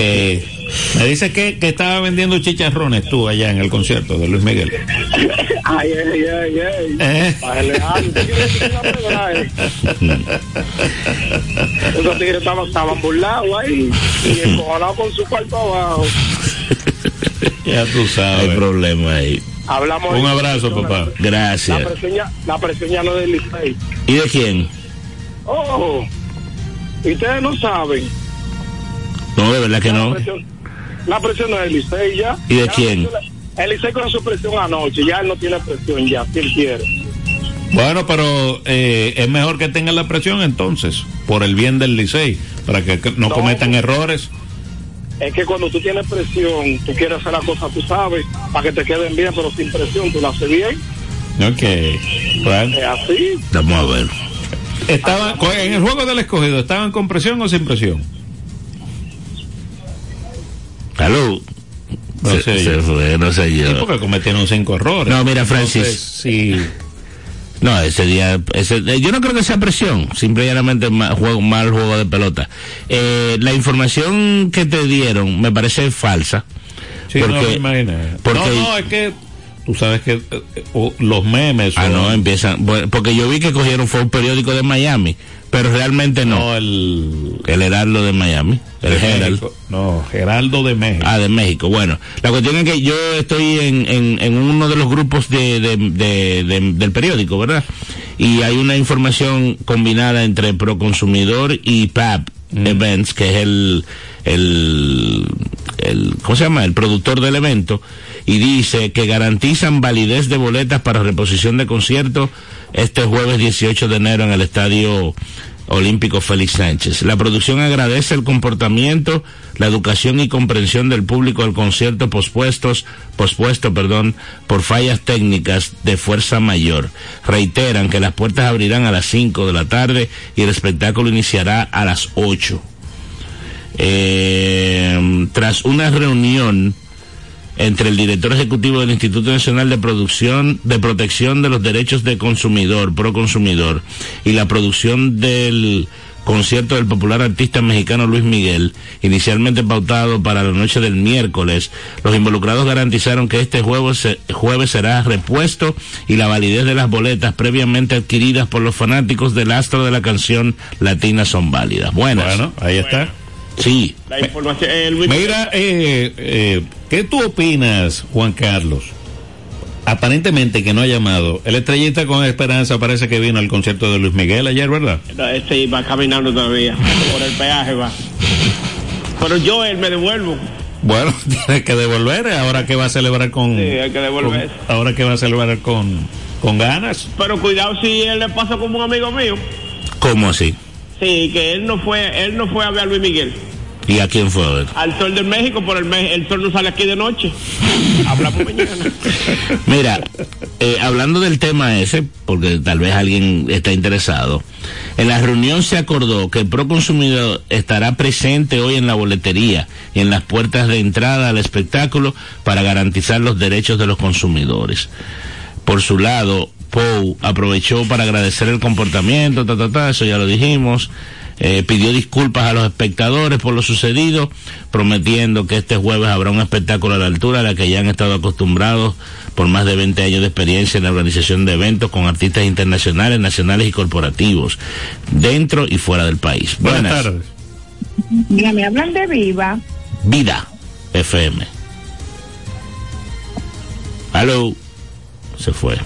Me dice que, que estaba vendiendo chicharrones tú allá en el concierto de Luis Miguel. Ay, ay, ay, ay. Eh. Bájale algo. ¿Tú quieres decir una verdad, eh? Esos tigres estaban, estaban burlados ahí y encojonados con su cuarto abajo. Ya tú Hay sabes. problema ahí. Hablamos Un de- abrazo, papá. La Gracias. presión ya, la presión ya no es del. ¿Y de quién? Oh, y ustedes no saben. No, de verdad que La no. presión, la presión no es del Licey ya. ¿Y de Ya quién? El Licey con su presión anoche, ya él no tiene presión ya, si él quiere. Bueno, pero eh, es mejor que tengan la presión entonces, por el bien del Licey, para que que no No. cometan errores. Es que cuando tú tienes presión, tú quieres hacer las cosas, tú sabes, para que te queden bien, pero sin presión, tú la haces bien. Ok. Bueno. Es así. Vamos a ver. Estaban, en el juego del escogido, ¿estaban con presión o sin presión? Salud. No se, sé se yo. fue, no sé Sí, yo. porque cometieron cinco errores. No, mira, Francis. Entonces, sí. No, ese día, ese, eh, yo no creo que sea presión, simplemente ma- juego, mal juego de pelota. Eh, la información que te dieron me parece falsa. Sí, no me porque- No, no, es que tú sabes que eh, los memes. ah, o- no, empiezan, bueno, porque yo vi que cogieron fue un periódico de Miami, pero realmente no. No, el. El Heraldo de Miami, el. México. No, Geraldo de México. Ah, de México. Bueno, la cuestión es que yo estoy en, en, en uno de los grupos de, de- de- de- del periódico, ¿verdad? Y hay una información combinada entre Proconsumidor y PAP Events, que es el, el, el, ¿cómo se llama? El productor del evento. Y dice que garantizan validez de boletas para reposición de conciertos este jueves 18 de enero en el estadio Olímpico Félix Sánchez. La producción agradece el comportamiento, la educación y comprensión del público al concierto pospuestos, pospuesto, perdón, por fallas técnicas de fuerza mayor. Reiteran que las puertas abrirán a las 5 de la tarde y el espectáculo iniciará a las 8. Eh, tras una reunión entre el director ejecutivo del Instituto Nacional de Producción de Protección de los Derechos de Consumidor, Proconsumidor, y la producción del concierto del popular artista mexicano Luis Miguel, inicialmente pautado para la noche del miércoles, los involucrados garantizaron que este jueves, se- jueves será repuesto y la validez de las boletas previamente adquiridas por los fanáticos del astro de la canción latina son válidas. Buenas. Bueno, ahí está. Sí. La información, eh, Mira, eh, eh, ¿qué tú opinas, Juan Carlos? Aparentemente que no ha llamado. El estrellita con esperanza parece que vino al concierto de Luis Miguel ayer, ¿verdad? No, Este va caminando todavía. Por el peaje va. Pero yo él me devuelvo. Bueno, tiene que devolver. Ahora que va a celebrar con. Sí, hay que devolver. con- ahora que va a celebrar con, con ganas. Pero cuidado si él le pasa como un amigo mío. ¿Cómo así? Sí, que él no fue, él no fue a ver a Luis Miguel. ¿Y a quién fue a ver? Al sol del México, por el, el sol no sale aquí de noche. Hablamos mañana. Mira, eh, hablando del tema ese, porque tal vez alguien está interesado, en la reunión se acordó que el Proconsumidor estará presente hoy en la boletería y en las puertas de entrada al espectáculo para garantizar los derechos de los consumidores. Por su lado, Pou aprovechó para agradecer el comportamiento, ta, ta, ta, eso ya lo dijimos. Eh, pidió disculpas a los espectadores por lo sucedido, prometiendo que este jueves habrá un espectáculo a la altura de la que ya han estado acostumbrados por más de 20 años de experiencia en la organización de eventos con artistas internacionales, nacionales y corporativos, dentro y fuera del país. Buenas tardes. Mira, me hablan de Viva. Vida FM. Aló. Se fue.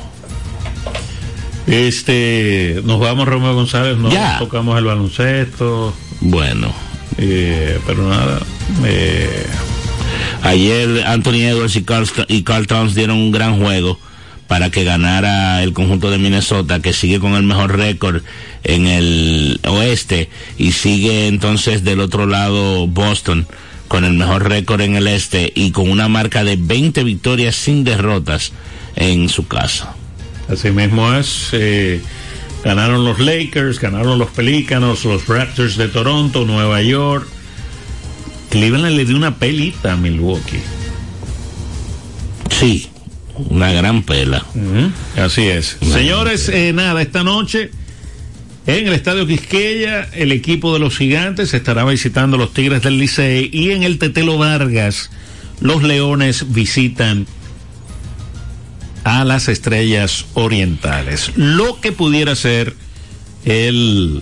Este, nos vamos Romeo González, no Ya. tocamos el baloncesto. Bueno. Eh, pero nada. eh, Ayer Anthony Edwards y Carl, y Carl Towns dieron un gran juego para que ganara el conjunto de Minnesota, que sigue con el mejor récord en el oeste, y sigue entonces del otro lado Boston con el mejor récord en el este y con una marca de 20 victorias sin derrotas en su casa. Así mismo es. eh, ganaron los Lakers, ganaron los Pelícanos, los Raptors de Toronto, Nueva York. Cleveland le dio una pelita a Milwaukee. Sí, una gran pela. Así es. Señores, eh, nada, esta noche en el Estadio Quisqueya, el equipo de los gigantes estará visitando los Tigres del Licey y en el Tetelo Vargas, los Leones visitan a las Estrellas Orientales. Lo que pudiera ser el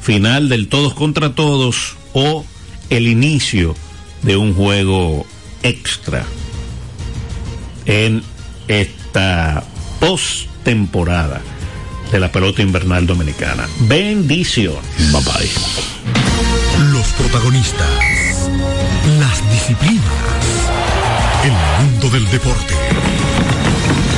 final del todos contra todos o el inicio de un juego extra en esta postemporada de la pelota invernal dominicana. Bendiciones. Bye bye. Los protagonistas, las disciplinas, el mundo del deporte,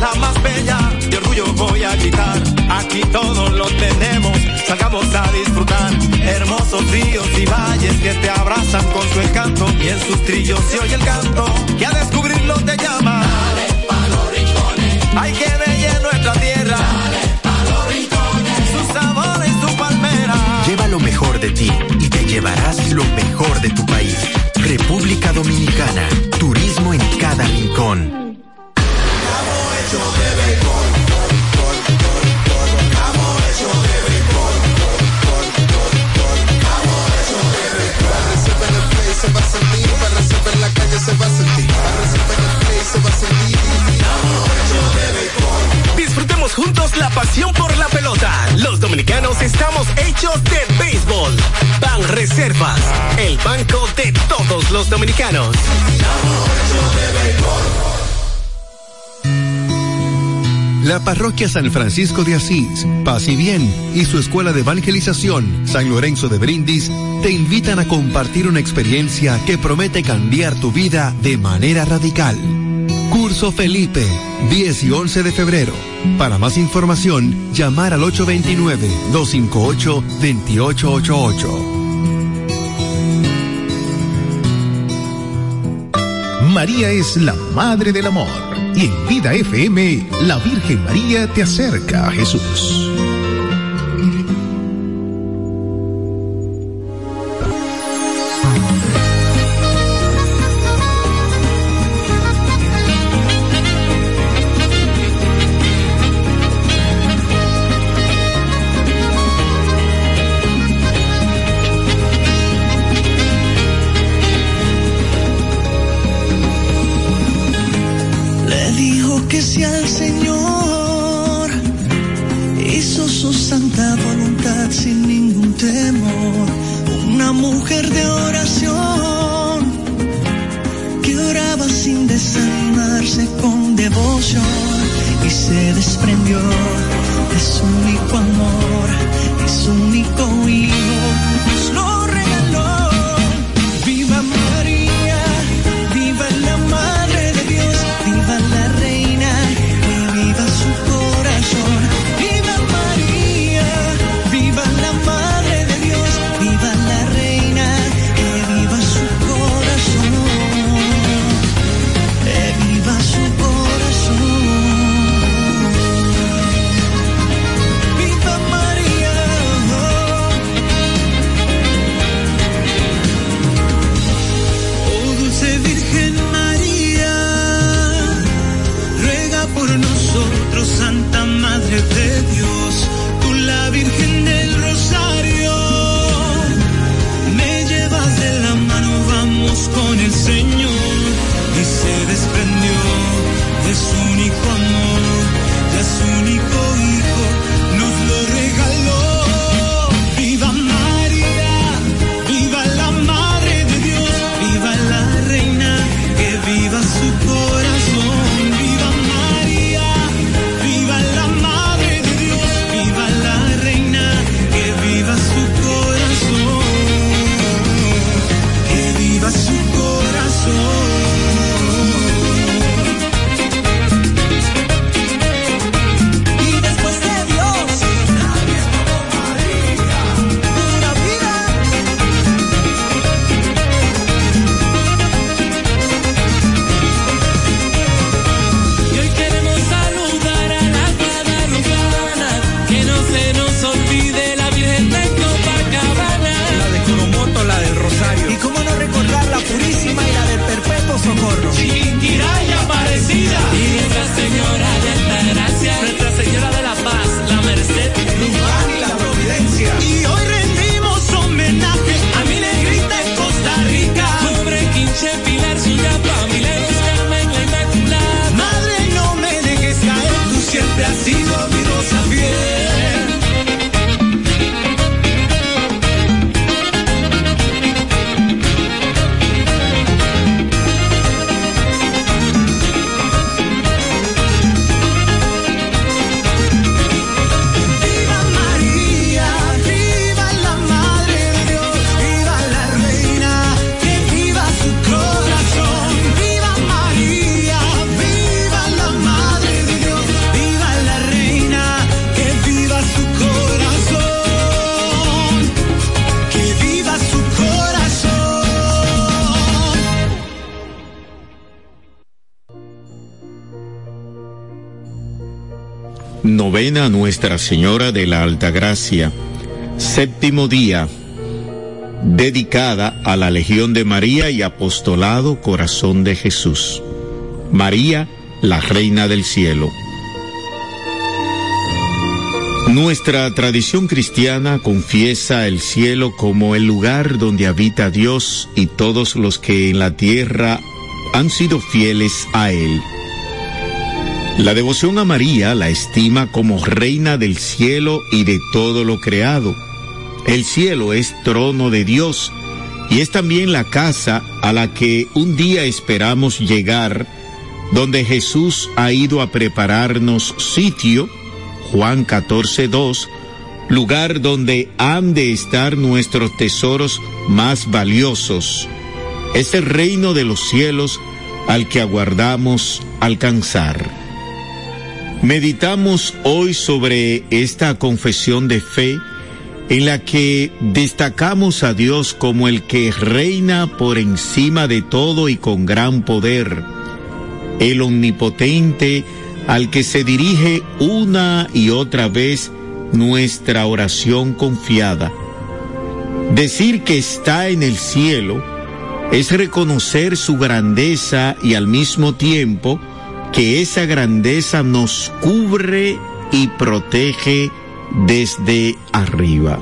la más bella, de orgullo voy a gritar. Aquí todo lo tenemos, salgamos a disfrutar. Hermosos ríos y valles que te abrazan con su encanto y en sus trillos se oye el canto que a descubrirlo te llama. Dale pa' los rincones, hay que bella nuestra tierra. Dale pa' los rincones, su sabor y su palmera. Lleva lo mejor de ti y te llevarás lo mejor de tu país. República Dominicana. Turismo en cada rincón. Se va a sentir. Disfrutemos juntos la pasión por la pelota. Los dominicanos estamos hechos de béisbol. Ban Reservas, el banco de todos los dominicanos. La parroquia San Francisco de Asís, Paz y Bien y su escuela de evangelización San Lorenzo de Brindis te invitan a compartir una experiencia que promete cambiar tu vida de manera radical. Curso Felipe, 10 y 11 de febrero. Para más información, llamar al 829-258-2888. María es la Madre del Amor. Y en Vida FM, la Virgen María te acerca a Jesús. Novena Nuestra Señora de la Altagracia. Séptimo día. Dedicada a la Legión de María y Apostolado Corazón de Jesús. María, la Reina del Cielo. Nuestra tradición cristiana confiesa el cielo como el lugar donde habita Dios y todos los que en la tierra han sido fieles a Él. La devoción a María la estima como reina del cielo y de todo lo creado. El cielo es trono de Dios y es también la casa a la que un día esperamos llegar, donde Jesús ha ido a prepararnos sitio, Juan 14, 2, lugar donde han de estar nuestros tesoros más valiosos. Es el reino de los cielos al que aguardamos alcanzar. Meditamos hoy sobre esta confesión de fe en la que destacamos a Dios como el que reina por encima de todo y con gran poder, el omnipotente al que se dirige una y otra vez nuestra oración confiada. Decir que está en el cielo es reconocer su grandeza y al mismo tiempo que esa grandeza nos cubre y protege desde arriba.